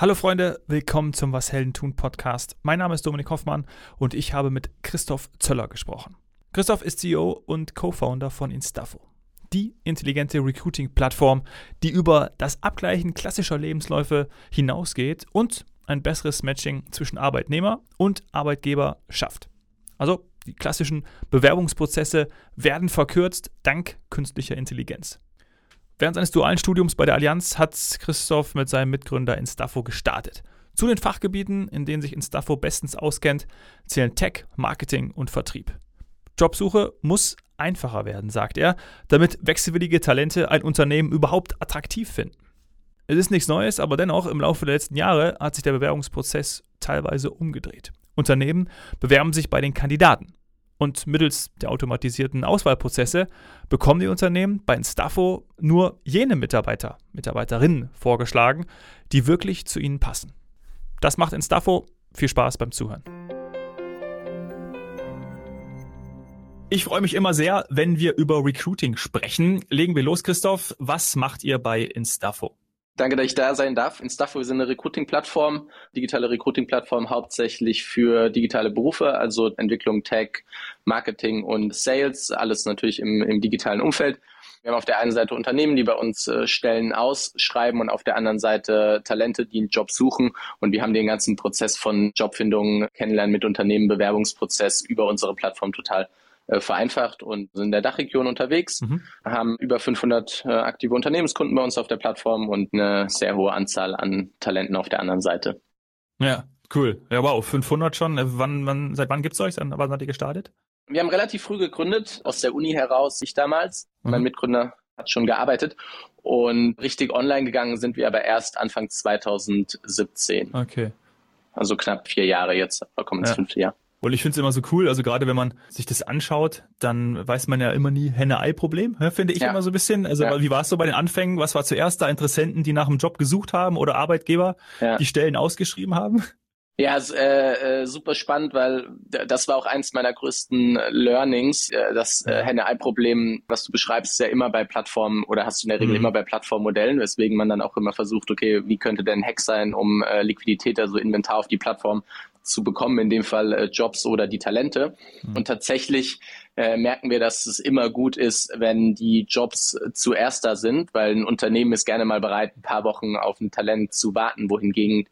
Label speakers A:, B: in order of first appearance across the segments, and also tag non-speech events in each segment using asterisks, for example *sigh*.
A: Hallo Freunde, willkommen zum Was Helden tun Podcast. Mein Name ist Dominik Hoffmann und ich habe mit Christoph Zöller gesprochen. Christoph ist CEO und Co-Founder von Instafo, die intelligente Recruiting-Plattform, die über das Abgleichen klassischer Lebensläufe hinausgeht und ein besseres Matching zwischen Arbeitnehmer und Arbeitgeber schafft. Also die klassischen Bewerbungsprozesse werden verkürzt dank künstlicher Intelligenz. Während seines dualen Studiums bei der Allianz hat Christoph mit seinem Mitgründer Instafo gestartet. Zu den Fachgebieten, in denen sich Instafo bestens auskennt, zählen Tech, Marketing und Vertrieb. Jobsuche muss einfacher werden, sagt er, damit wechselwillige Talente ein Unternehmen überhaupt attraktiv finden. Es ist nichts Neues, aber dennoch im Laufe der letzten Jahre hat sich der Bewerbungsprozess teilweise umgedreht. Unternehmen bewerben sich bei den Kandidaten. Und mittels der automatisierten Auswahlprozesse bekommen die Unternehmen bei Instafo nur jene Mitarbeiter, Mitarbeiterinnen vorgeschlagen, die wirklich zu ihnen passen. Das macht Instafo. Viel Spaß beim Zuhören. Ich freue mich immer sehr, wenn wir über Recruiting sprechen. Legen wir los, Christoph. Was macht ihr bei Instafo?
B: Danke, dass ich da sein darf. Instafo ist eine Recruiting-Plattform, digitale Recruiting-Plattform hauptsächlich für digitale Berufe, also Entwicklung, Tech, Marketing und Sales, alles natürlich im, im digitalen Umfeld. Wir haben auf der einen Seite Unternehmen, die bei uns äh, Stellen ausschreiben und auf der anderen Seite Talente, die einen Job suchen. Und wir haben den ganzen Prozess von Jobfindung, Kennenlernen mit Unternehmen, Bewerbungsprozess über unsere Plattform total äh, vereinfacht und sind in der Dachregion unterwegs, mhm. haben über 500 äh, aktive Unternehmenskunden bei uns auf der Plattform und eine sehr hohe Anzahl an Talenten auf der anderen Seite.
A: Ja, cool. Ja, wow, 500 schon. Äh, wann, wann, seit wann gibt's euch? Wann seid ihr gestartet?
B: Wir haben relativ früh gegründet, aus der Uni heraus, ich damals. Mhm. Mein Mitgründer hat schon gearbeitet. Und richtig online gegangen sind wir aber erst Anfang 2017.
A: Okay.
B: Also knapp vier Jahre jetzt, kommen ins ja. fünfte Jahr.
A: Und ich finde es immer so cool, also gerade wenn man sich das anschaut, dann weiß man ja immer nie Henne-Ei-Problem, finde ich ja. immer so ein bisschen. Also ja. wie war es so bei den Anfängen? Was war zuerst da Interessenten, die nach einem Job gesucht haben oder Arbeitgeber, ja. die Stellen ausgeschrieben haben? *laughs*
B: Ja, äh, äh, super spannend, weil das war auch eins meiner größten Learnings. Äh, das äh, Henne-Ei-Problem, was du beschreibst, ist ja immer bei Plattformen oder hast du in der Regel mhm. immer bei Plattformmodellen, weswegen man dann auch immer versucht, okay, wie könnte denn ein Hack sein, um äh, Liquidität, also Inventar auf die Plattform zu bekommen, in dem Fall äh, Jobs oder die Talente. Mhm. Und tatsächlich äh, merken wir, dass es immer gut ist, wenn die Jobs zuerst da sind, weil ein Unternehmen ist gerne mal bereit, ein paar Wochen auf ein Talent zu warten, wohingegen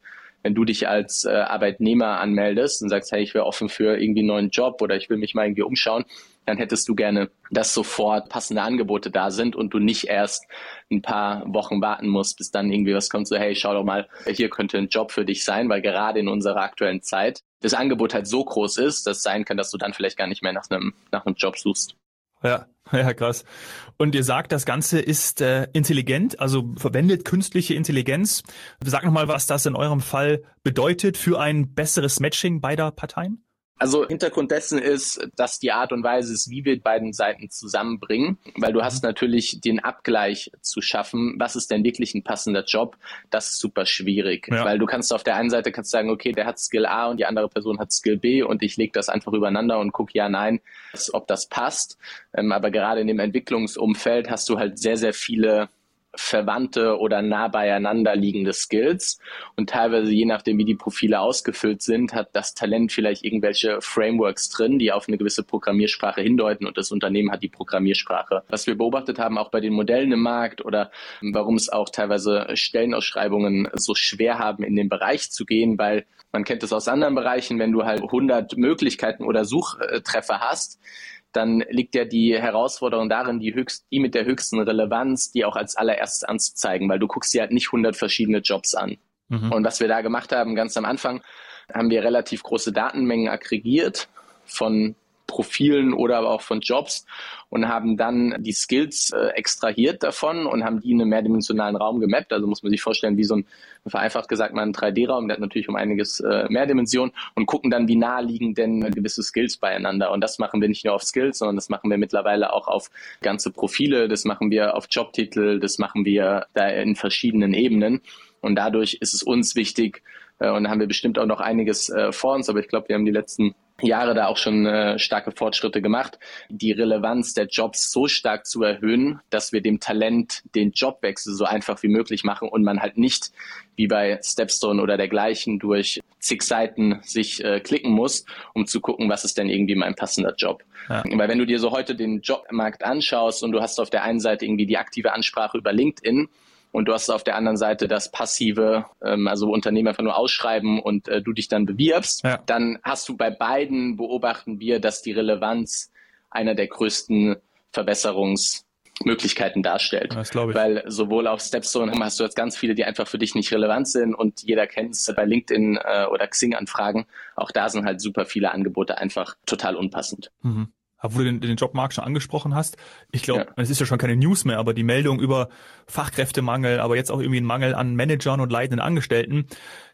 B: wenn du dich als äh, Arbeitnehmer anmeldest und sagst, hey, ich wäre offen für irgendwie einen neuen Job oder ich will mich mal irgendwie umschauen, dann hättest du gerne, dass sofort passende Angebote da sind und du nicht erst ein paar Wochen warten musst, bis dann irgendwie was kommt, so hey, schau doch mal, hier könnte ein Job für dich sein, weil gerade in unserer aktuellen Zeit das Angebot halt so groß ist, dass es sein kann, dass du dann vielleicht gar nicht mehr nach einem, nach einem Job suchst.
A: Ja, *laughs* ja, krass. Und ihr sagt, das Ganze ist äh, intelligent, also verwendet künstliche Intelligenz. Sag nochmal, was das in eurem Fall bedeutet für ein besseres Matching beider Parteien.
B: Also Hintergrund dessen ist, dass die Art und Weise ist, wie wir beiden Seiten zusammenbringen, weil du hast mhm. natürlich den Abgleich zu schaffen, was ist denn wirklich ein passender Job, das ist super schwierig, ja. weil du kannst auf der einen Seite kannst sagen, okay, der hat Skill A und die andere Person hat Skill B und ich lege das einfach übereinander und gucke ja, nein, ob das passt. Ähm, aber gerade in dem Entwicklungsumfeld hast du halt sehr, sehr viele verwandte oder nah beieinander liegende Skills. Und teilweise, je nachdem, wie die Profile ausgefüllt sind, hat das Talent vielleicht irgendwelche Frameworks drin, die auf eine gewisse Programmiersprache hindeuten und das Unternehmen hat die Programmiersprache. Was wir beobachtet haben, auch bei den Modellen im Markt oder warum es auch teilweise Stellenausschreibungen so schwer haben, in den Bereich zu gehen, weil man kennt es aus anderen Bereichen, wenn du halt 100 Möglichkeiten oder Suchtreffer hast, dann liegt ja die Herausforderung darin, die, höchst, die mit der höchsten Relevanz, die auch als allererstes anzuzeigen, weil du guckst dir halt nicht 100 verschiedene Jobs an. Mhm. Und was wir da gemacht haben, ganz am Anfang, haben wir relativ große Datenmengen aggregiert von Profilen oder aber auch von Jobs und haben dann die Skills äh, extrahiert davon und haben die in einem mehrdimensionalen Raum gemappt. Also muss man sich vorstellen, wie so ein, vereinfacht gesagt, mal ein 3D-Raum, der hat natürlich um einiges äh, mehr Dimensionen und gucken dann, wie nah liegen denn gewisse Skills beieinander. Und das machen wir nicht nur auf Skills, sondern das machen wir mittlerweile auch auf ganze Profile, das machen wir auf Jobtitel, das machen wir da in verschiedenen Ebenen. Und dadurch ist es uns wichtig, äh, und da haben wir bestimmt auch noch einiges äh, vor uns, aber ich glaube, wir haben die letzten Jahre da auch schon äh, starke Fortschritte gemacht, die Relevanz der Jobs so stark zu erhöhen, dass wir dem Talent den Jobwechsel so einfach wie möglich machen und man halt nicht wie bei Stepstone oder dergleichen durch zig Seiten sich äh, klicken muss, um zu gucken, was ist denn irgendwie mein passender Job. Ja. Weil wenn du dir so heute den Jobmarkt anschaust und du hast auf der einen Seite irgendwie die aktive Ansprache über LinkedIn, und du hast auf der anderen Seite das passive, ähm, also Unternehmen einfach nur ausschreiben und äh, du dich dann bewirbst, ja. dann hast du bei beiden beobachten wir, dass die Relevanz einer der größten Verbesserungsmöglichkeiten darstellt. Das ich. Weil sowohl auf Stepstone hast du jetzt ganz viele, die einfach für dich nicht relevant sind und jeder kennt es bei LinkedIn äh, oder Xing-Anfragen. Auch da sind halt super viele Angebote einfach total unpassend. Mhm
A: wo du den, den Jobmarkt schon angesprochen hast. Ich glaube, ja. es ist ja schon keine News mehr, aber die Meldung über Fachkräftemangel, aber jetzt auch irgendwie ein Mangel an Managern und leitenden Angestellten,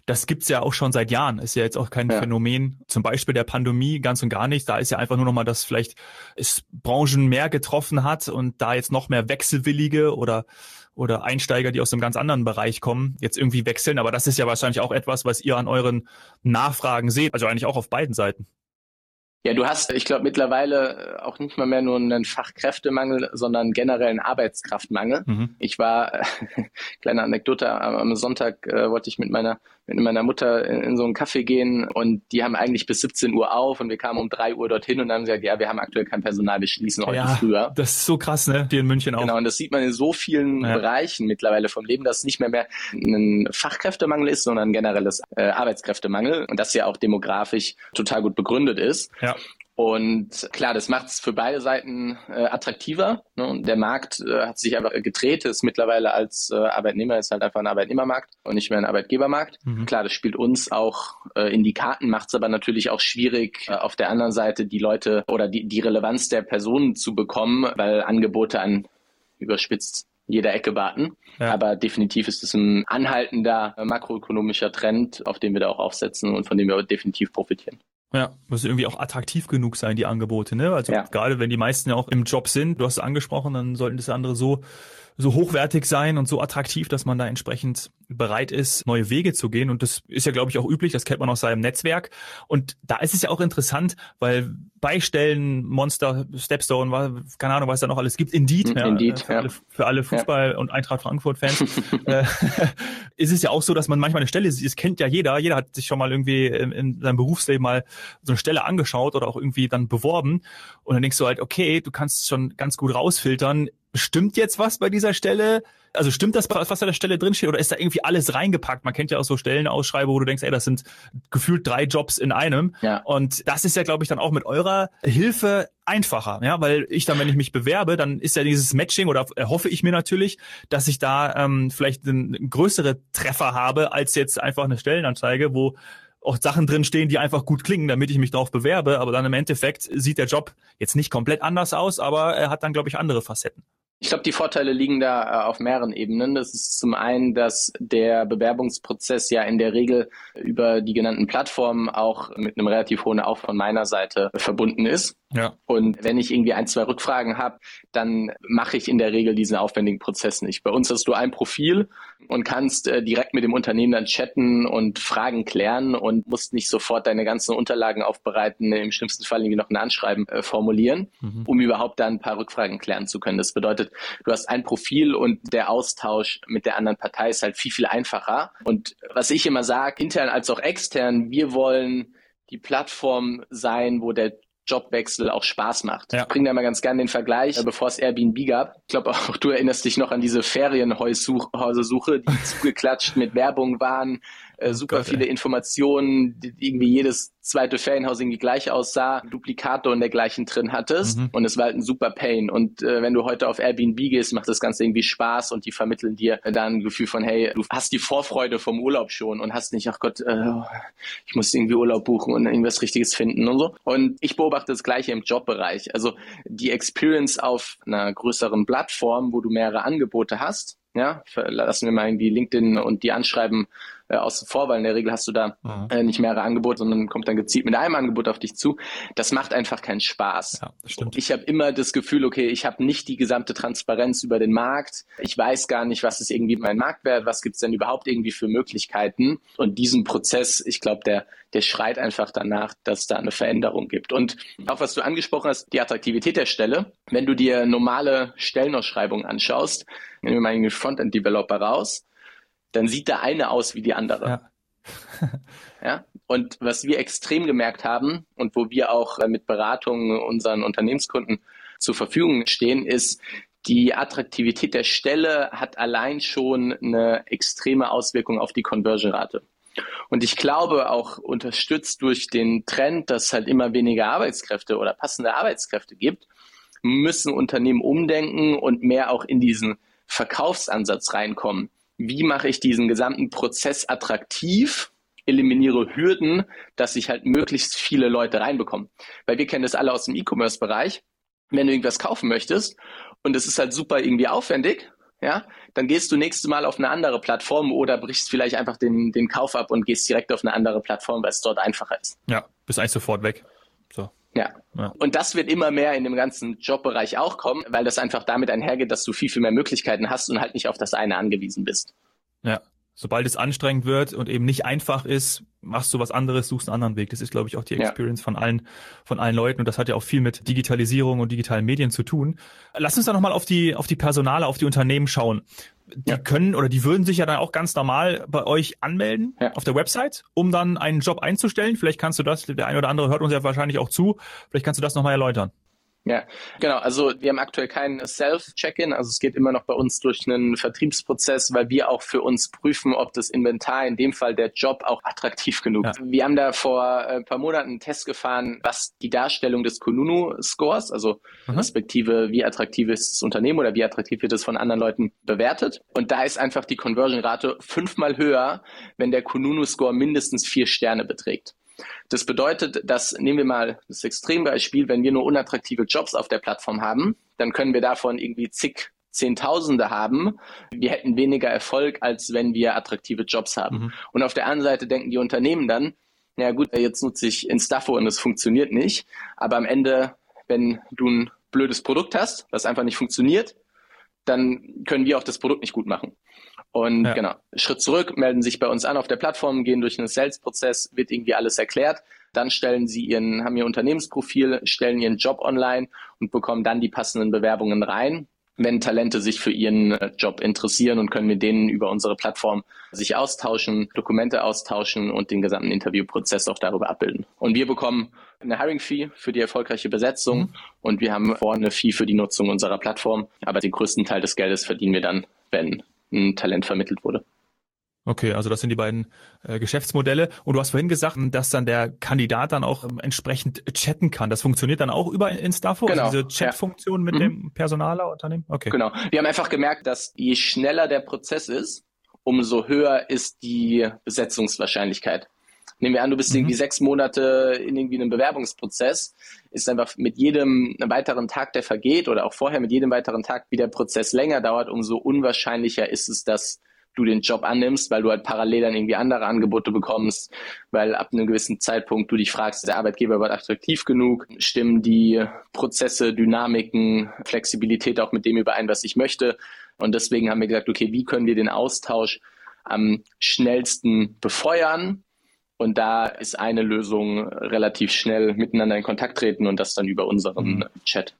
A: das gibt's ja auch schon seit Jahren. Ist ja jetzt auch kein ja. Phänomen, zum Beispiel der Pandemie ganz und gar nicht. Da ist ja einfach nur noch mal, dass vielleicht es Branchen mehr getroffen hat und da jetzt noch mehr Wechselwillige oder oder Einsteiger, die aus einem ganz anderen Bereich kommen, jetzt irgendwie wechseln. Aber das ist ja wahrscheinlich auch etwas, was ihr an euren Nachfragen seht. Also eigentlich auch auf beiden Seiten.
B: Ja, du hast, ich glaube, mittlerweile äh, auch nicht mal mehr nur einen Fachkräftemangel, sondern generell einen Arbeitskraftmangel. Mhm. Ich war, äh, *laughs* kleine Anekdote, am Sonntag äh, wollte ich mit meiner mit meiner Mutter in, in so einen Kaffee gehen und die haben eigentlich bis 17 Uhr auf und wir kamen um 3 Uhr dorthin und haben gesagt, ja, wir haben aktuell kein Personal, wir schließen heute ja, früher.
A: Das ist so krass, ne? Hier in München auch.
B: Genau, und das sieht man in so vielen ja. Bereichen mittlerweile vom Leben, dass es nicht mehr mehr ein Fachkräftemangel ist, sondern ein generelles äh, Arbeitskräftemangel und das ja auch demografisch total gut begründet ist. Ja. Und klar, das macht es für beide Seiten äh, attraktiver. Ne? Und der Markt äh, hat sich einfach gedreht, ist mittlerweile als äh, Arbeitnehmer ist halt einfach ein Arbeitnehmermarkt und nicht mehr ein Arbeitgebermarkt. Mhm. Klar, das spielt uns auch äh, in die Karten, macht es aber natürlich auch schwierig, äh, auf der anderen Seite die Leute oder die, die Relevanz der Personen zu bekommen, weil Angebote an überspitzt jeder Ecke warten. Ja. Aber definitiv ist es ein anhaltender äh, makroökonomischer Trend, auf den wir da auch aufsetzen und von dem wir definitiv profitieren.
A: Ja, muss irgendwie auch attraktiv genug sein, die Angebote, ne? Also ja. gerade wenn die meisten ja auch im Job sind, du hast es angesprochen, dann sollten das andere so so hochwertig sein und so attraktiv, dass man da entsprechend bereit ist, neue Wege zu gehen. Und das ist ja, glaube ich, auch üblich. Das kennt man aus seinem Netzwerk. Und da ist es ja auch interessant, weil Beistellen, Monster, Stepstone, keine Ahnung, was da noch alles gibt, Indeed, hm, ja, Indeed für, ja. alle, für alle Fußball- ja. und Eintracht Frankfurt-Fans, *laughs* äh, *laughs* ist es ja auch so, dass man manchmal eine Stelle, das kennt ja jeder, jeder hat sich schon mal irgendwie in, in seinem Berufsleben mal so eine Stelle angeschaut oder auch irgendwie dann beworben. Und dann denkst du halt, okay, du kannst schon ganz gut rausfiltern, stimmt jetzt was bei dieser Stelle? Also stimmt das, was an der Stelle drinsteht, oder ist da irgendwie alles reingepackt? Man kennt ja auch so Stellenausschreibe, wo du denkst, ey, das sind gefühlt drei Jobs in einem. Ja. Und das ist ja, glaube ich, dann auch mit eurer Hilfe einfacher, ja, weil ich dann, wenn ich mich bewerbe, dann ist ja dieses Matching oder hoffe ich mir natürlich, dass ich da ähm, vielleicht einen größere Treffer habe als jetzt einfach eine Stellenanzeige, wo auch Sachen drinstehen, die einfach gut klingen, damit ich mich darauf bewerbe. Aber dann im Endeffekt sieht der Job jetzt nicht komplett anders aus, aber er hat dann, glaube ich, andere Facetten.
B: Ich glaube, die Vorteile liegen da äh, auf mehreren Ebenen. Das ist zum einen, dass der Bewerbungsprozess ja in der Regel über die genannten Plattformen auch mit einem relativ hohen Aufwand meiner Seite verbunden ist. Ja. Und wenn ich irgendwie ein, zwei Rückfragen habe, dann mache ich in der Regel diesen aufwendigen Prozess nicht. Bei uns hast du ein Profil und kannst äh, direkt mit dem Unternehmen dann chatten und Fragen klären und musst nicht sofort deine ganzen Unterlagen aufbereiten, im schlimmsten Fall irgendwie noch ein Anschreiben äh, formulieren, mhm. um überhaupt dann ein paar Rückfragen klären zu können. Das bedeutet, du hast ein Profil und der Austausch mit der anderen Partei ist halt viel, viel einfacher. Und was ich immer sage, intern als auch extern, wir wollen die Plattform sein, wo der Jobwechsel auch Spaß macht. Ja. Ich bringe da mal ganz gerne den Vergleich, äh, bevor es Airbnb gab. Ich glaube auch du erinnerst dich noch an diese Ferienhäusersuche, die zugeklatscht mit Werbung waren, äh, super Gott, viele ey. Informationen, die irgendwie jedes zweite Ferienhaus irgendwie gleich aussah, Duplikator und dergleichen drin hattest mhm. und es war halt ein super Pain. Und äh, wenn du heute auf Airbnb gehst, macht das Ganze irgendwie Spaß und die vermitteln dir dann ein Gefühl von, hey, du hast die Vorfreude vom Urlaub schon und hast nicht, ach Gott, äh, ich muss irgendwie Urlaub buchen und irgendwas Richtiges finden und so. Und ich beobachte das Gleiche im Jobbereich. Also die Experience auf einer größeren Plattform, wo du mehrere Angebote hast, ja, lassen wir mal irgendwie LinkedIn und die Anschreiben äh, außen vor, weil in der Regel hast du da mhm. äh, nicht mehrere Angebote, sondern kommt dann gezielt mit einem Angebot auf dich zu. Das macht einfach keinen Spaß. Ja, stimmt. Ich habe immer das Gefühl, okay, ich habe nicht die gesamte Transparenz über den Markt. Ich weiß gar nicht, was ist irgendwie mein Marktwert, was gibt's denn überhaupt irgendwie für Möglichkeiten. Und diesen Prozess, ich glaube, der, der schreit einfach danach, dass da eine Veränderung gibt. Und auch was du angesprochen hast, die Attraktivität der Stelle. Wenn du dir normale Stellenausschreibungen anschaust, nehmen wir mal einen Frontend-Developer raus, dann sieht der eine aus wie die andere. Ja. *laughs* ja. Und was wir extrem gemerkt haben und wo wir auch äh, mit Beratungen unseren Unternehmenskunden zur Verfügung stehen, ist, die Attraktivität der Stelle hat allein schon eine extreme Auswirkung auf die Conversion-Rate. Und ich glaube auch unterstützt durch den Trend, dass es halt immer weniger Arbeitskräfte oder passende Arbeitskräfte gibt, müssen Unternehmen umdenken und mehr auch in diesen Verkaufsansatz reinkommen. Wie mache ich diesen gesamten Prozess attraktiv? eliminiere Hürden, dass ich halt möglichst viele Leute reinbekomme. Weil wir kennen das alle aus dem E-Commerce-Bereich. Wenn du irgendwas kaufen möchtest und es ist halt super irgendwie aufwendig, ja, dann gehst du nächstes Mal auf eine andere Plattform oder brichst vielleicht einfach den, den Kauf ab und gehst direkt auf eine andere Plattform, weil es dort einfacher ist.
A: Ja, bist eigentlich sofort weg. So.
B: Ja. ja. Und das wird immer mehr in dem ganzen Jobbereich auch kommen, weil das einfach damit einhergeht, dass du viel, viel mehr Möglichkeiten hast und halt nicht auf das eine angewiesen bist.
A: Ja. Sobald es anstrengend wird und eben nicht einfach ist, machst du was anderes, suchst einen anderen Weg. Das ist, glaube ich, auch die Experience ja. von allen, von allen Leuten. Und das hat ja auch viel mit Digitalisierung und digitalen Medien zu tun. Lass uns da nochmal auf die, auf die Personale, auf die Unternehmen schauen. Die ja. können oder die würden sich ja dann auch ganz normal bei euch anmelden ja. auf der Website, um dann einen Job einzustellen. Vielleicht kannst du das, der eine oder andere hört uns ja wahrscheinlich auch zu. Vielleicht kannst du das nochmal erläutern.
B: Ja, genau. Also wir haben aktuell kein Self-Check-in. Also es geht immer noch bei uns durch einen Vertriebsprozess, weil wir auch für uns prüfen, ob das Inventar, in dem Fall der Job, auch attraktiv genug ist. Ja. Wir haben da vor ein paar Monaten einen Test gefahren, was die Darstellung des Kununu-Scores, also mhm. respektive wie attraktiv ist das Unternehmen oder wie attraktiv wird es von anderen Leuten bewertet. Und da ist einfach die Conversion-Rate fünfmal höher, wenn der Kununu-Score mindestens vier Sterne beträgt. Das bedeutet, dass, nehmen wir mal das Extrembeispiel, wenn wir nur unattraktive Jobs auf der Plattform haben, dann können wir davon irgendwie zig Zehntausende haben. Wir hätten weniger Erfolg, als wenn wir attraktive Jobs haben. Mhm. Und auf der anderen Seite denken die Unternehmen dann, ja gut, jetzt nutze ich Instafo und es funktioniert nicht. Aber am Ende, wenn du ein blödes Produkt hast, das einfach nicht funktioniert, dann können wir auch das Produkt nicht gut machen. Und ja. genau, Schritt zurück, melden sich bei uns an auf der Plattform, gehen durch einen Sales-Prozess, wird irgendwie alles erklärt. Dann stellen sie ihren, haben ihr Unternehmensprofil, stellen ihren Job online und bekommen dann die passenden Bewerbungen rein wenn Talente sich für ihren äh, Job interessieren und können mit denen über unsere Plattform sich austauschen, Dokumente austauschen und den gesamten Interviewprozess auch darüber abbilden. Und wir bekommen eine Hiring-Fee für die erfolgreiche Besetzung mhm. und wir haben vorne eine Fee für die Nutzung unserer Plattform. Aber den größten Teil des Geldes verdienen wir dann, wenn ein Talent vermittelt wurde.
A: Okay, also das sind die beiden äh, Geschäftsmodelle. Und du hast vorhin gesagt, dass dann der Kandidat dann auch ähm, entsprechend chatten kann. Das funktioniert dann auch über Instafo, also genau. also diese Chat-Funktion ja. mit mhm. dem Personalerunternehmen?
B: Okay. Genau. Wir haben einfach gemerkt, dass je schneller der Prozess ist, umso höher ist die Besetzungswahrscheinlichkeit. Nehmen wir an, du bist mhm. irgendwie sechs Monate in irgendwie einem Bewerbungsprozess, ist einfach mit jedem weiteren Tag, der vergeht oder auch vorher mit jedem weiteren Tag, wie der Prozess länger dauert, umso unwahrscheinlicher ist es, dass du den Job annimmst, weil du halt parallel dann irgendwie andere Angebote bekommst, weil ab einem gewissen Zeitpunkt du dich fragst, ist der Arbeitgeber wird attraktiv genug, stimmen die Prozesse, Dynamiken, Flexibilität auch mit dem überein, was ich möchte. Und deswegen haben wir gesagt, okay, wie können wir den Austausch am schnellsten befeuern? Und da ist eine Lösung relativ schnell miteinander in Kontakt treten und das dann über unseren mhm. Chat.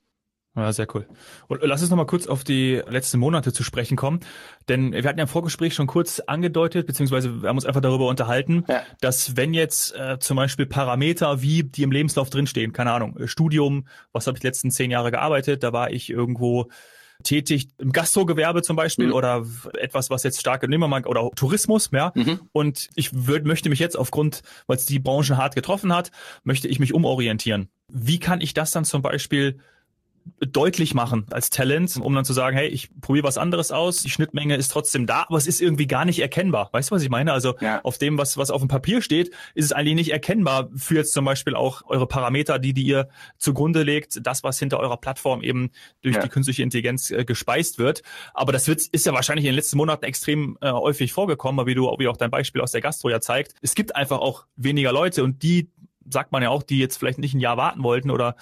A: Ja, sehr cool. Und lass uns nochmal kurz auf die letzten Monate zu sprechen kommen. Denn wir hatten ja im Vorgespräch schon kurz angedeutet, beziehungsweise wir haben uns einfach darüber unterhalten, ja. dass wenn jetzt äh, zum Beispiel Parameter wie die im Lebenslauf drinstehen, keine Ahnung, Studium, was habe ich die letzten zehn Jahre gearbeitet, da war ich irgendwo tätig im Gastrogewerbe zum Beispiel mhm. oder etwas, was jetzt stark, nehmen wir mal, oder Tourismus, ja. Mhm. Und ich würd, möchte mich jetzt aufgrund, weil es die Branche hart getroffen hat, möchte ich mich umorientieren. Wie kann ich das dann zum Beispiel deutlich machen als Talent, um dann zu sagen, hey, ich probiere was anderes aus, die Schnittmenge ist trotzdem da, aber es ist irgendwie gar nicht erkennbar. Weißt du, was ich meine? Also ja. auf dem, was, was auf dem Papier steht, ist es eigentlich nicht erkennbar für jetzt zum Beispiel auch eure Parameter, die, die ihr zugrunde legt, das, was hinter eurer Plattform eben durch ja. die künstliche Intelligenz äh, gespeist wird. Aber das wird, ist ja wahrscheinlich in den letzten Monaten extrem äh, häufig vorgekommen, wie du, wie auch dein Beispiel aus der Gastro ja zeigt, es gibt einfach auch weniger Leute und die sagt man ja auch, die jetzt vielleicht nicht ein Jahr warten wollten oder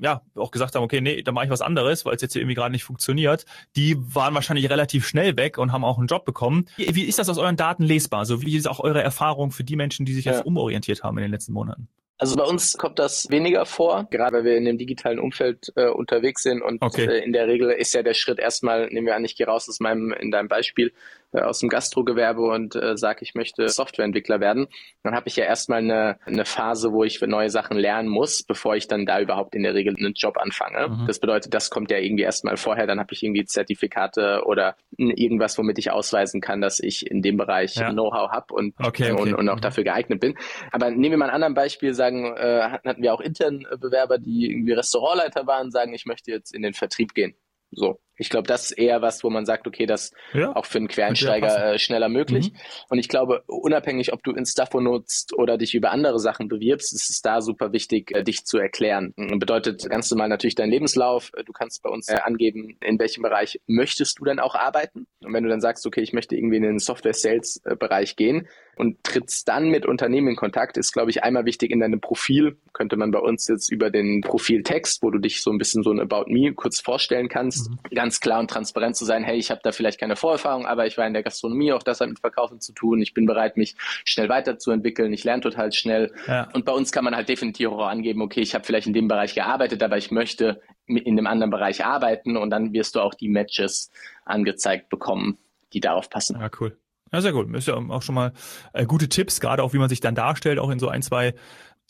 A: ja, auch gesagt haben, okay, nee, dann mache ich was anderes, weil es jetzt hier irgendwie gerade nicht funktioniert, die waren wahrscheinlich relativ schnell weg und haben auch einen Job bekommen. Wie, ist das aus euren Daten lesbar? Also wie ist auch eure Erfahrung für die Menschen, die sich jetzt umorientiert haben in den letzten Monaten?
B: Also bei uns kommt das weniger vor, gerade weil wir in dem digitalen Umfeld äh, unterwegs sind und okay. äh, in der Regel ist ja der Schritt erstmal, nehmen wir an, ich gehe raus aus meinem, in deinem Beispiel, aus dem Gastrogewerbe und äh, sage, ich möchte Softwareentwickler werden, dann habe ich ja erstmal eine, eine Phase, wo ich neue Sachen lernen muss, bevor ich dann da überhaupt in der Regel einen Job anfange. Mhm. Das bedeutet, das kommt ja irgendwie erstmal vorher, dann habe ich irgendwie Zertifikate oder irgendwas, womit ich ausweisen kann, dass ich in dem Bereich ja. Know-how habe und, okay, okay. und, und auch mhm. dafür geeignet bin. Aber nehmen wir mal ein anderes Beispiel, sagen, äh, hatten wir auch intern Bewerber, die irgendwie Restaurantleiter waren, sagen, ich möchte jetzt in den Vertrieb gehen. So. Ich glaube, das ist eher was, wo man sagt, okay, das ja, auch für einen Quereinsteiger äh, schneller möglich. Mhm. Und ich glaube, unabhängig, ob du Instafo nutzt oder dich über andere Sachen bewirbst, ist es da super wichtig, äh, dich zu erklären. Bedeutet ganz normal natürlich dein Lebenslauf. Du kannst bei uns äh, angeben, in welchem Bereich möchtest du denn auch arbeiten. Und wenn du dann sagst, okay, ich möchte irgendwie in den Software-Sales-Bereich gehen, und trittst dann mit Unternehmen in Kontakt, ist, glaube ich, einmal wichtig in deinem Profil. Könnte man bei uns jetzt über den Profiltext, wo du dich so ein bisschen so ein About Me kurz vorstellen kannst, mhm. Ganz klar und transparent zu sein, hey, ich habe da vielleicht keine Vorerfahrung, aber ich war in der Gastronomie, auch das hat mit Verkaufen zu tun. Ich bin bereit, mich schnell weiterzuentwickeln. Ich lerne total schnell. Ja. Und bei uns kann man halt definitiv auch angeben, okay, ich habe vielleicht in dem Bereich gearbeitet, aber ich möchte in einem anderen Bereich arbeiten und dann wirst du auch die Matches angezeigt bekommen, die darauf passen.
A: Ja, cool. Ja, sehr gut. Ist ja auch schon mal äh, gute Tipps, gerade auch wie man sich dann darstellt, auch in so ein, zwei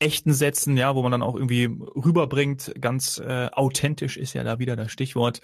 A: echten Sätzen, ja, wo man dann auch irgendwie rüberbringt, ganz äh, authentisch ist ja da wieder das Stichwort,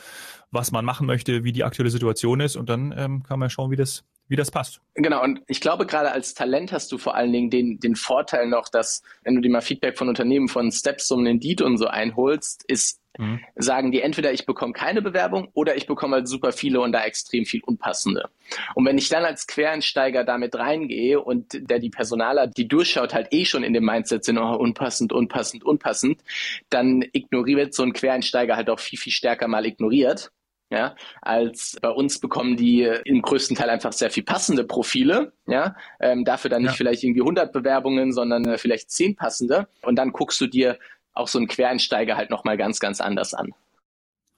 A: was man machen möchte, wie die aktuelle Situation ist und dann ähm, kann man schauen, wie das wie das passt.
B: Genau, und ich glaube, gerade als Talent hast du vor allen Dingen den, den Vorteil noch, dass, wenn du dir mal Feedback von Unternehmen von Steps um Indeed und so einholst, ist, mhm. sagen die entweder ich bekomme keine Bewerbung oder ich bekomme halt super viele und da extrem viel unpassende. Und wenn ich dann als Quereinsteiger damit reingehe und der die Personaler, die durchschaut, halt eh schon in dem Mindset sind, oh, unpassend, unpassend, unpassend, dann ignoriert so ein Quereinsteiger halt auch viel, viel stärker mal ignoriert ja, als bei uns bekommen die im größten Teil einfach sehr viel passende Profile, ja, ähm, dafür dann nicht ja. vielleicht irgendwie 100 Bewerbungen, sondern äh, vielleicht 10 passende und dann guckst du dir auch so einen Quereinsteiger halt nochmal ganz, ganz anders an.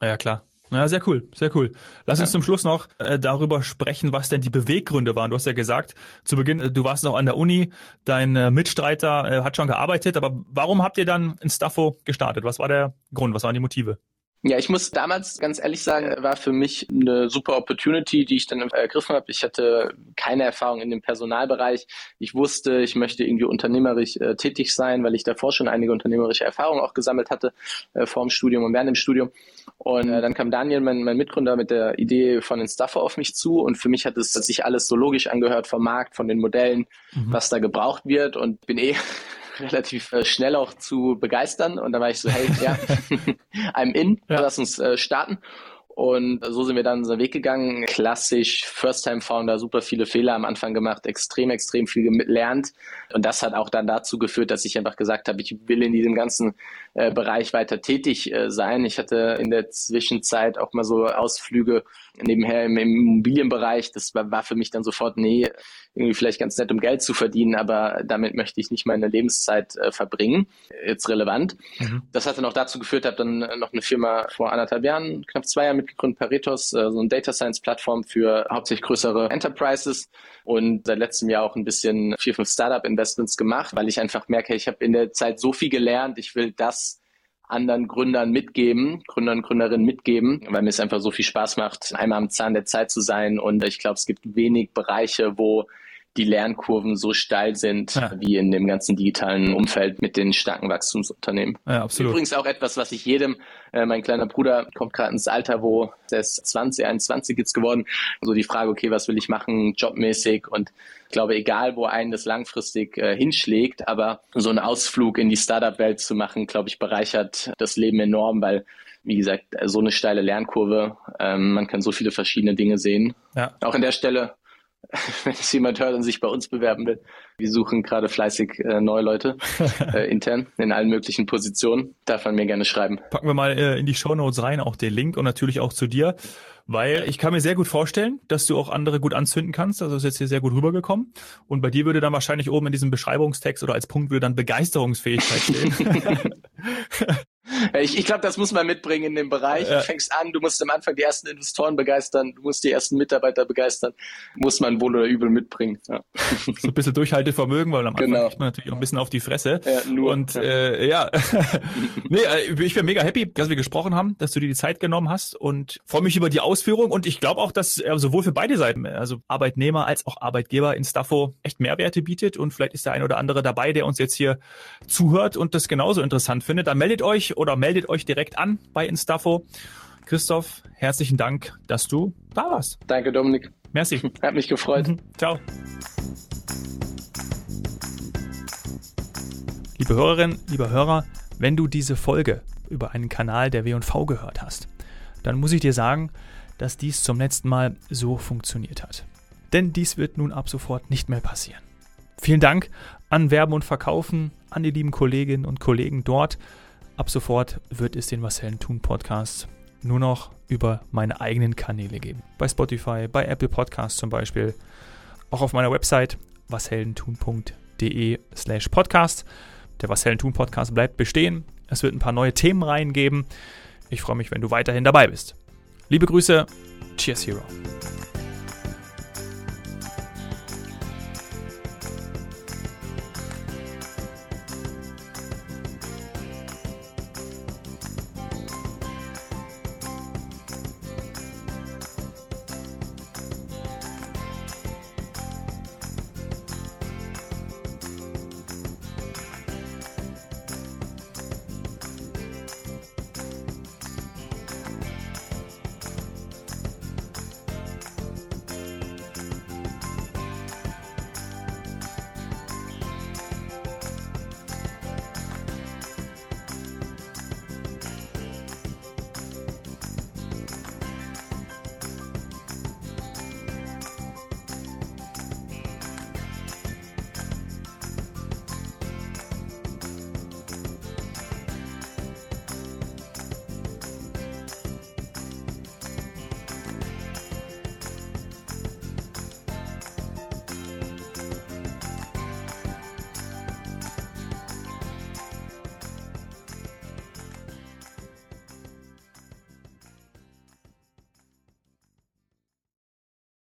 A: Ja, klar. Ja, sehr cool, sehr cool. Lass ja. uns zum Schluss noch äh, darüber sprechen, was denn die Beweggründe waren. Du hast ja gesagt, zu Beginn, äh, du warst noch an der Uni, dein äh, Mitstreiter äh, hat schon gearbeitet, aber warum habt ihr dann in Staffo gestartet? Was war der Grund? Was waren die Motive?
B: Ja, ich muss damals ganz ehrlich sagen, war für mich eine super Opportunity, die ich dann ergriffen habe. Ich hatte keine Erfahrung in dem Personalbereich. Ich wusste, ich möchte irgendwie unternehmerisch äh, tätig sein, weil ich davor schon einige unternehmerische Erfahrungen auch gesammelt hatte, äh, vor dem Studium und während dem Studium. Und äh, dann kam Daniel, mein, mein Mitgründer, mit der Idee von Instaffer auf mich zu. Und für mich hat es sich alles so logisch angehört vom Markt, von den Modellen, mhm. was da gebraucht wird. Und bin eh *laughs* relativ äh, schnell auch zu begeistern. Und dann war ich so, hey, ja, *laughs* *laughs* I'm in, ja. lass uns äh, starten. Und so sind wir dann unseren Weg gegangen. Klassisch, First-Time-Founder, super viele Fehler am Anfang gemacht, extrem, extrem viel gelernt. Und das hat auch dann dazu geführt, dass ich einfach gesagt habe, ich will in diesem ganzen äh, Bereich weiter tätig äh, sein. Ich hatte in der Zwischenzeit auch mal so Ausflüge nebenher im, im Immobilienbereich. Das war, war für mich dann sofort, nee, irgendwie vielleicht ganz nett, um Geld zu verdienen, aber damit möchte ich nicht meine Lebenszeit äh, verbringen. Jetzt relevant. Mhm. Das hat dann auch dazu geführt, habe dann noch eine Firma vor anderthalb Jahren, knapp zwei Jahren mitgegründet, Paretos, äh, so eine Data Science Plattform für hauptsächlich größere Enterprises und seit letztem Jahr auch ein bisschen vier, fünf Startup Investments gemacht, weil ich einfach merke, ich habe in der Zeit so viel gelernt, ich will das anderen Gründern mitgeben, Gründern Gründerinnen mitgeben, weil mir es einfach so viel Spaß macht, einmal am Zahn der Zeit zu sein. Und ich glaube, es gibt wenig Bereiche, wo die Lernkurven so steil sind ja. wie in dem ganzen digitalen Umfeld mit den starken Wachstumsunternehmen.
A: Ja, absolut.
B: Übrigens auch etwas, was ich jedem, äh, mein kleiner Bruder kommt gerade ins Alter, wo der ist 20, 21 jetzt geworden, so die Frage, okay, was will ich machen, jobmäßig und ich glaube, egal, wo einen das langfristig äh, hinschlägt, aber so einen Ausflug in die Startup-Welt zu machen, glaube ich, bereichert das Leben enorm, weil wie gesagt, so eine steile Lernkurve. Ähm, man kann so viele verschiedene Dinge sehen. Ja. Auch an der Stelle *laughs* wenn es jemand hört und sich bei uns bewerben will. Wir suchen gerade fleißig äh, neue Leute *laughs* äh, intern in allen möglichen Positionen. Darf man mir gerne schreiben.
A: Packen wir mal äh, in die Show Notes rein, auch den Link und natürlich auch zu dir, weil ich kann mir sehr gut vorstellen, dass du auch andere gut anzünden kannst. Also ist jetzt hier sehr gut rübergekommen. Und bei dir würde dann wahrscheinlich oben in diesem Beschreibungstext oder als Punkt würde dann Begeisterungsfähigkeit stehen. *laughs*
B: Ich, ich glaube, das muss man mitbringen in dem Bereich. Ja. Du fängst an, du musst am Anfang die ersten Investoren begeistern, du musst die ersten Mitarbeiter begeistern, muss man wohl oder übel mitbringen. Ja. *laughs*
A: So ein bisschen Durchhaltevermögen, weil am Anfang genau. kriegt man natürlich auch ein bisschen auf die Fresse. Ja, nur. Und ja, äh, ja. *laughs* nee, äh, ich bin mega happy, dass wir gesprochen haben, dass du dir die Zeit genommen hast und freue mich über die Ausführung und ich glaube auch, dass äh, sowohl für beide Seiten, also Arbeitnehmer als auch Arbeitgeber in Staffo echt Mehrwerte bietet und vielleicht ist der ein oder andere dabei, der uns jetzt hier zuhört und das genauso interessant findet. Dann meldet euch oder meldet euch direkt an bei Instafo. Christoph, herzlichen Dank, dass du da warst.
B: Danke, Dominik.
A: Merci. *laughs*
B: Hat mich gefreut. Mhm.
A: Ciao. Liebe Hörerinnen, lieber Hörer, wenn du diese Folge über einen Kanal der W&V gehört hast, dann muss ich dir sagen, dass dies zum letzten Mal so funktioniert hat. Denn dies wird nun ab sofort nicht mehr passieren. Vielen Dank an Werben und Verkaufen, an die lieben Kolleginnen und Kollegen dort. Ab sofort wird es den Was Hellen tun Podcast nur noch über meine eigenen Kanäle geben. Bei Spotify, bei Apple Podcasts zum Beispiel. Auch auf meiner Website washeldentun.de slash podcast. Der Was Hellen tun Podcast bleibt bestehen. Es wird ein paar neue Themen reingeben. Ich freue mich, wenn du weiterhin dabei bist. Liebe Grüße. Cheers, Hero.